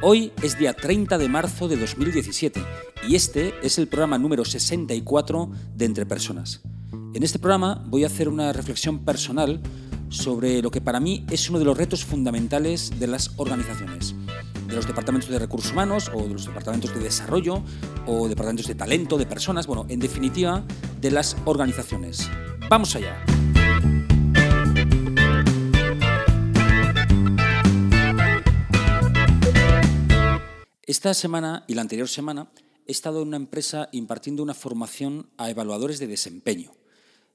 Hoy es día 30 de marzo de 2017 y este es el programa número 64 de Entre Personas. En este programa voy a hacer una reflexión personal sobre lo que para mí es uno de los retos fundamentales de las organizaciones, de los departamentos de recursos humanos o de los departamentos de desarrollo o departamentos de talento, de personas, bueno, en definitiva, de las organizaciones. Vamos allá. Esta semana y la anterior semana he estado en una empresa impartiendo una formación a evaluadores de desempeño.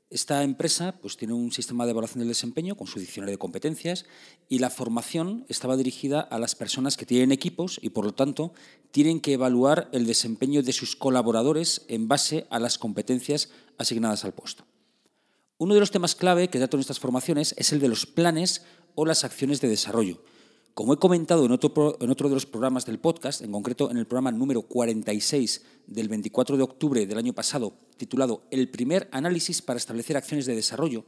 Esta empresa pues, tiene un sistema de evaluación del desempeño con su diccionario de competencias y la formación estaba dirigida a las personas que tienen equipos y, por lo tanto, tienen que evaluar el desempeño de sus colaboradores en base a las competencias asignadas al puesto. Uno de los temas clave que trato en estas formaciones es el de los planes o las acciones de desarrollo como he comentado en otro, de los programas del podcast, en concreto en el programa número 46 del 24 de octubre del año pasado, titulado El primer análisis para establecer acciones de desarrollo,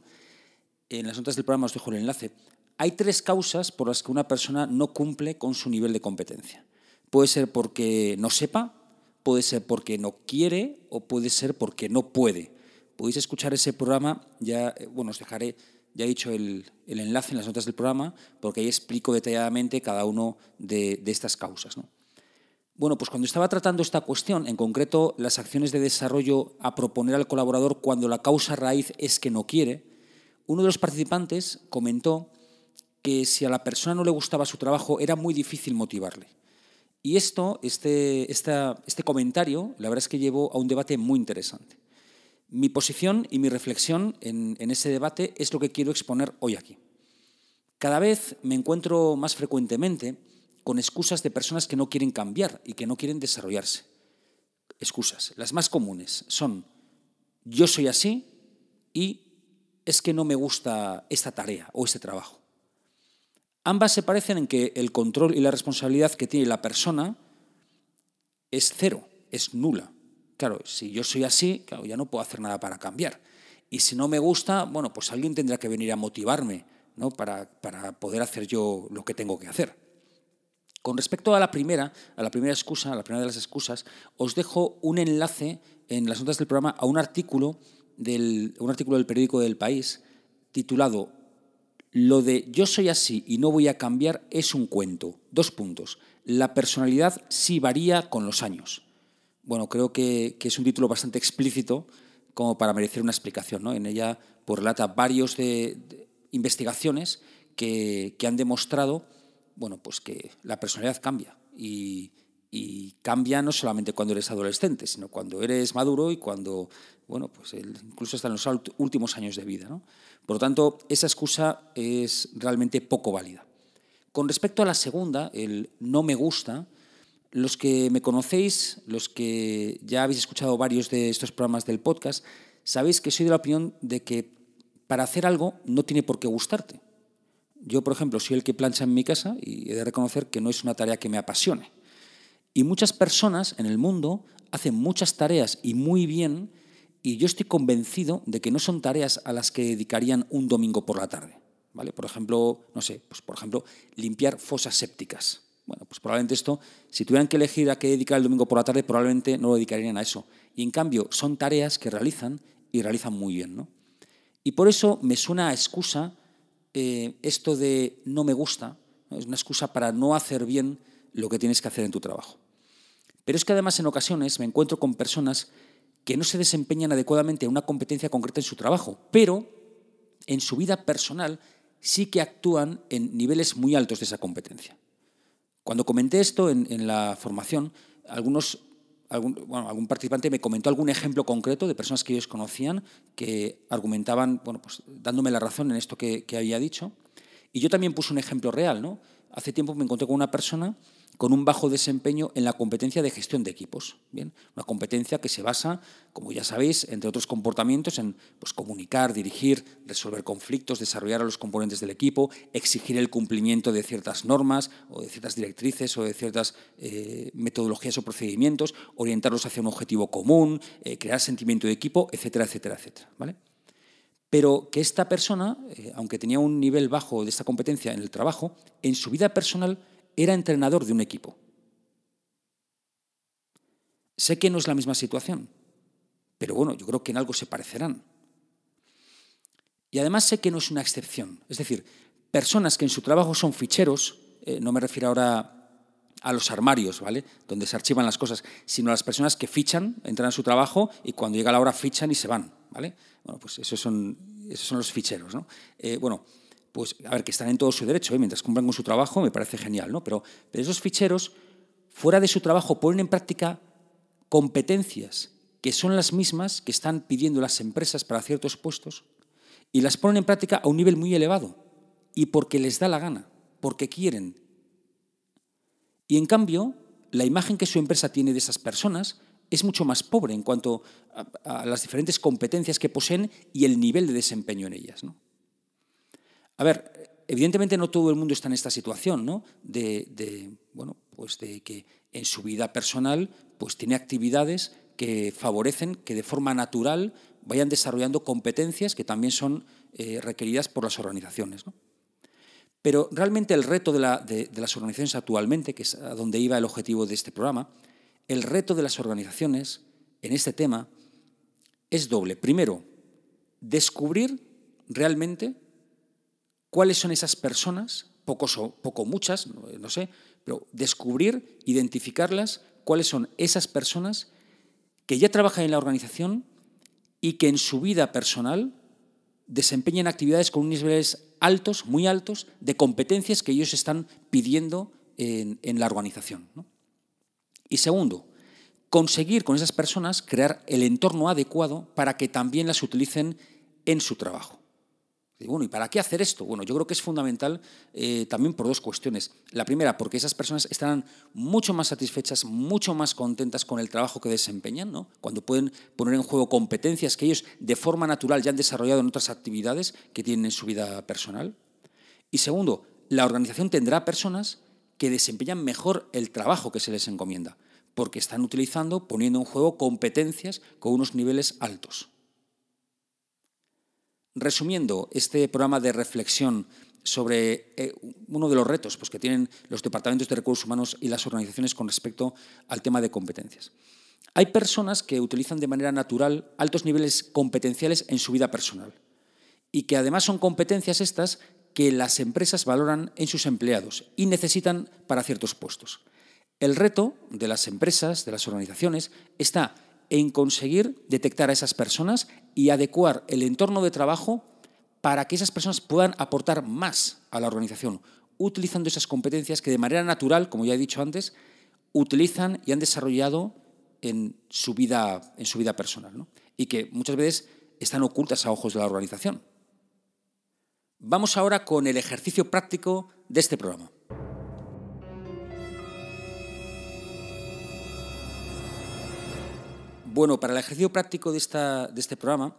en las notas del programa os dejo el enlace, hay tres causas por las que una persona no cumple con su nivel de competencia. Puede ser porque no sepa, puede ser porque no quiere o puede ser porque no puede. Podéis escuchar ese programa, ya, eh, bueno, os dejaré ya he dicho el, enlace en las notas del programa, porque ahí explico detalladamente cada una de, estas causas. Bueno, pues cuando estaba tratando esta cuestión, en concreto las acciones de desarrollo a proponer al colaborador cuando la causa raíz es que no quiere, uno de los participantes comentó que si a la persona no le gustaba su trabajo era muy difícil motivarle. Y esto, este, este comentario, la verdad es que llevó a un debate muy interesante. Mi posición y mi reflexión en, ese debate es lo que quiero exponer hoy aquí. Cada vez me encuentro más frecuentemente con excusas de personas que no quieren cambiar y que no quieren desarrollarse. Excusas. Las más comunes son yo soy así y es que no me gusta esta tarea o este trabajo. Ambas se parecen en que el control y la responsabilidad que tiene la persona es cero, es nula. Claro, si yo soy así, ya no puedo hacer nada para cambiar. Y si no me gusta, bueno, pues alguien tendrá que venir a motivarme ¿no? para, poder hacer yo lo que tengo que hacer. Con respecto a la primera, a la primera excusa, a la primera de las excusas, os dejo un enlace en las notas del programa a un artículo del, un artículo del periódico del País titulado Lo de yo soy así y no voy a cambiar es un cuento. Dos puntos. La personalidad sí varía con los años bueno, creo que, es un título bastante explícito como para merecer una explicación. ¿no? En ella pues, relata varios de, investigaciones que, han demostrado bueno, pues que la personalidad cambia y, cambia no solamente cuando eres adolescente, sino cuando eres maduro y cuando, bueno, pues incluso hasta en los últimos años de vida. Por lo tanto, esa excusa es realmente poco válida. Con respecto a la segunda, el no me gusta, los que me conocéis, los que ya habéis escuchado varios de estos programas del podcast, sabéis que soy de la opinión de que para hacer algo no tiene por qué gustarte. Yo, por ejemplo, soy el que plancha en mi casa y he de reconocer que no es una tarea que me apasione. Y muchas personas en el mundo hacen muchas tareas y muy bien, y yo estoy convencido de que no son tareas a las que dedicarían un domingo por la tarde. ¿Vale? Por ejemplo, no sé, pues por ejemplo, limpiar fosas sépticas. Bueno, pues probablemente esto, si tuvieran que elegir a qué dedicar el domingo por la tarde, probablemente no lo dedicarían a eso. Y en cambio, son tareas que realizan y realizan muy bien. ¿no? Y por eso me suena a excusa eh, esto de no me gusta, es una excusa para no hacer bien lo que tienes que hacer en tu trabajo. Pero es que además en ocasiones me encuentro con personas que no se desempeñan adecuadamente en una competencia concreta en su trabajo, pero en su vida personal sí que actúan en niveles muy altos de esa competencia. Cuando comenté esto en, la formación, algunos, algún, participante me comentó algún ejemplo concreto de personas que ellos conocían que argumentaban, bueno, pues dándome la razón en esto que, había dicho. Y yo también puse un ejemplo real. ¿no? Hace tiempo me encontré con una persona con un bajo desempeño en la competencia de gestión de equipos. Bien, una competencia que se basa, como ya sabéis, entre otros comportamientos, en pues, comunicar, dirigir, resolver conflictos, desarrollar a los componentes del equipo, exigir el cumplimiento de ciertas normas o de ciertas directrices o de ciertas eh, metodologías o procedimientos, orientarlos hacia un objetivo común, eh, crear sentimiento de equipo, etcétera, etcétera, etcétera. ¿vale? Pero que esta persona, eh, aunque tenía un nivel bajo de esta competencia en el trabajo, en su vida personal era entrenador de un equipo. Sé que no es la misma situación, pero bueno, yo creo que en algo se parecerán. Y además sé que no es una excepción. Es decir, personas que en su trabajo son ficheros, eh, no me refiero ahora a los armarios, ¿vale? Donde se archivan las cosas, sino a las personas que fichan, entran a su trabajo y cuando llega la hora fichan y se van, ¿vale? Bueno, pues esos son, esos son los ficheros, ¿no? Eh, bueno, pues a ver, que están en todo su derecho, ¿eh? mientras cumplan con su trabajo, me parece genial, ¿no? Pero, pero esos ficheros, fuera de su trabajo, ponen en práctica competencias que son las mismas que están pidiendo las empresas para ciertos puestos y las ponen en práctica a un nivel muy elevado y porque les da la gana, porque quieren. Y en cambio, la imagen que su empresa tiene de esas personas es mucho más pobre en cuanto a, las diferentes competencias que poseen y el nivel de desempeño en ellas. A ver, evidentemente no todo el mundo está en esta situación, ¿no? De, bueno, pues de que en su vida personal pues tiene actividades que favorecen que de forma natural vayan desarrollando competencias que también son eh, requeridas por las organizaciones. Pero realmente el reto de, las organizaciones actualmente, que es a donde iba el objetivo de este programa, el reto de las organizaciones en este tema es doble. Primero, descubrir realmente cuáles son esas personas, pocos o poco muchas, no sé, pero descubrir, identificarlas, cuáles son esas personas que ya trabajan en la organización y que en su vida personal desempeñan actividades con unos niveles altos, muy altos, de competencias que ellos están pidiendo en, la organización. Y segundo, conseguir con esas personas crear el entorno adecuado para que también las utilicen en su trabajo. Y bueno, ¿y para qué hacer esto? Bueno, yo creo que es fundamental eh, también por dos cuestiones. La primera, porque esas personas estarán mucho más satisfechas, mucho más contentas con el trabajo que desempeñan, ¿no? cuando pueden poner en juego competencias que ellos de forma natural ya han desarrollado en otras actividades que tienen en su vida personal. Y segundo, la organización tendrá personas que desempeñan mejor el trabajo que se les encomienda, porque están utilizando, poniendo en juego competencias con unos niveles altos. Resumiendo este programa de reflexión sobre eh, uno de los retos pues, que tienen los departamentos de recursos humanos y las organizaciones con respecto al tema de competencias. Hay personas que utilizan de manera natural altos niveles competenciales en su vida personal y que además son competencias estas que las empresas valoran en sus empleados y necesitan para ciertos puestos. El reto de las empresas, de las organizaciones, está en conseguir detectar a esas personas y adecuar el entorno de trabajo para que esas personas puedan aportar más a la organización, utilizando esas competencias que de manera natural, como ya he dicho antes, utilizan y han desarrollado en su vida, en su vida personal, y que muchas veces están ocultas a ojos de la organización. Vamos ahora con el ejercicio práctico de este programa. Bueno, para el ejercicio práctico de, este programa,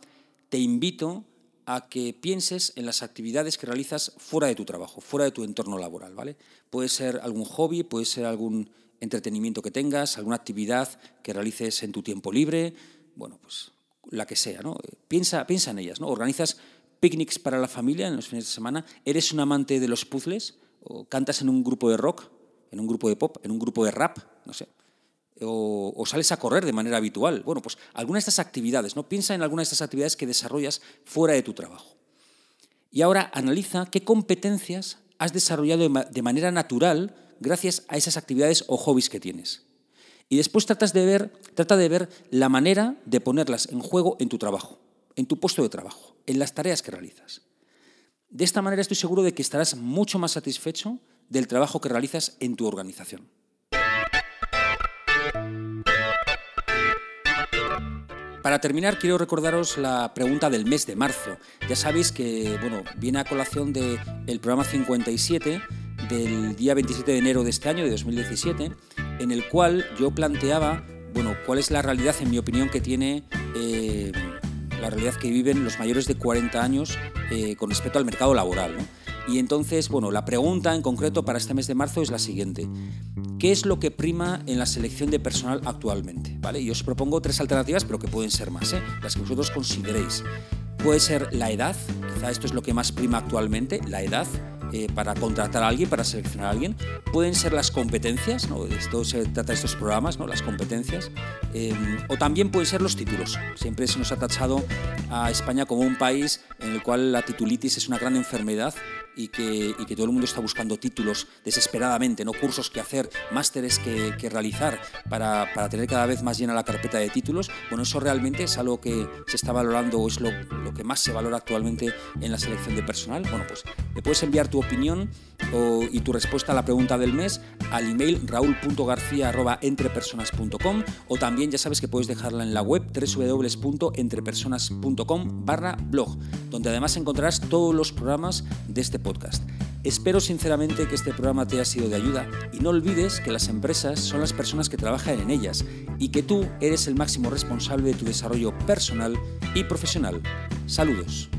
te invito a que pienses en las actividades que realizas fuera de tu trabajo, fuera de tu entorno laboral, ¿vale? Puede ser algún hobby, puede ser algún entretenimiento que tengas, alguna actividad que realices en tu tiempo libre, bueno, pues la que sea, ¿no? Piensa, piensa en ellas, ¿no? Organizas picnics para la familia en los fines de semana, eres un amante de los puzzles, o cantas en un grupo de rock, en un grupo de pop, en un grupo de rap, no sé o, sales a correr de manera habitual. Bueno, pues alguna de estas actividades, ¿no? Piensa en alguna de estas actividades que desarrollas fuera de tu trabajo. Y ahora analiza qué competencias has desarrollado de manera natural gracias a esas actividades o hobbies que tienes. Y después tratas de ver, trata de ver la manera de ponerlas en juego en tu trabajo, en tu puesto de trabajo, en las tareas que realizas. De esta manera estoy seguro de que estarás mucho más satisfecho del trabajo que realizas en tu organización. Para terminar, quiero recordaros la pregunta del mes de marzo. Ya sabéis que bueno, viene a colación del programa 57 del día 27 de enero de este año, de 2017, en el cual yo planteaba, bueno, cuál es la realidad, en mi opinión, que tiene eh, la realidad que viven los mayores de 40 años eh, con respecto al mercado laboral. Y entonces, bueno, la pregunta en concreto para este mes de marzo es la siguiente. ¿Qué es lo que prima en la selección de personal actualmente? ¿Vale? Y os propongo tres alternativas, pero que pueden ser más, ¿eh? las que vosotros consideréis. Puede ser la edad, quizá esto es lo que más prima actualmente, la edad. Eh, para contratar a alguien, para seleccionar a alguien. Pueden ser las competencias, ¿no? esto se trata de estos programas, ¿no? las competencias. Eh, o también pueden ser los títulos. Siempre se nos ha tachado a España como un país en el cual la titulitis es una gran enfermedad y que, y que, todo el mundo está buscando títulos desesperadamente, no cursos que hacer, másteres que, que realizar para, para, tener cada vez más llena la carpeta de títulos. Bueno, eso realmente es algo que se está valorando o es lo, lo que más se valora actualmente en la selección de personal. Bueno, pues le puedes enviar tu opinión y tu respuesta a la pregunta del mes al email raúl.garcía.entrepersonas.com o también ya sabes que puedes dejarla en la web www.entrepersonas.com barra blog, donde además encontrarás todos los programas de este podcast. Espero sinceramente que este programa te haya sido de ayuda y no olvides que las empresas son las personas que trabajan en ellas y que tú eres el máximo responsable de tu desarrollo personal y profesional. Saludos.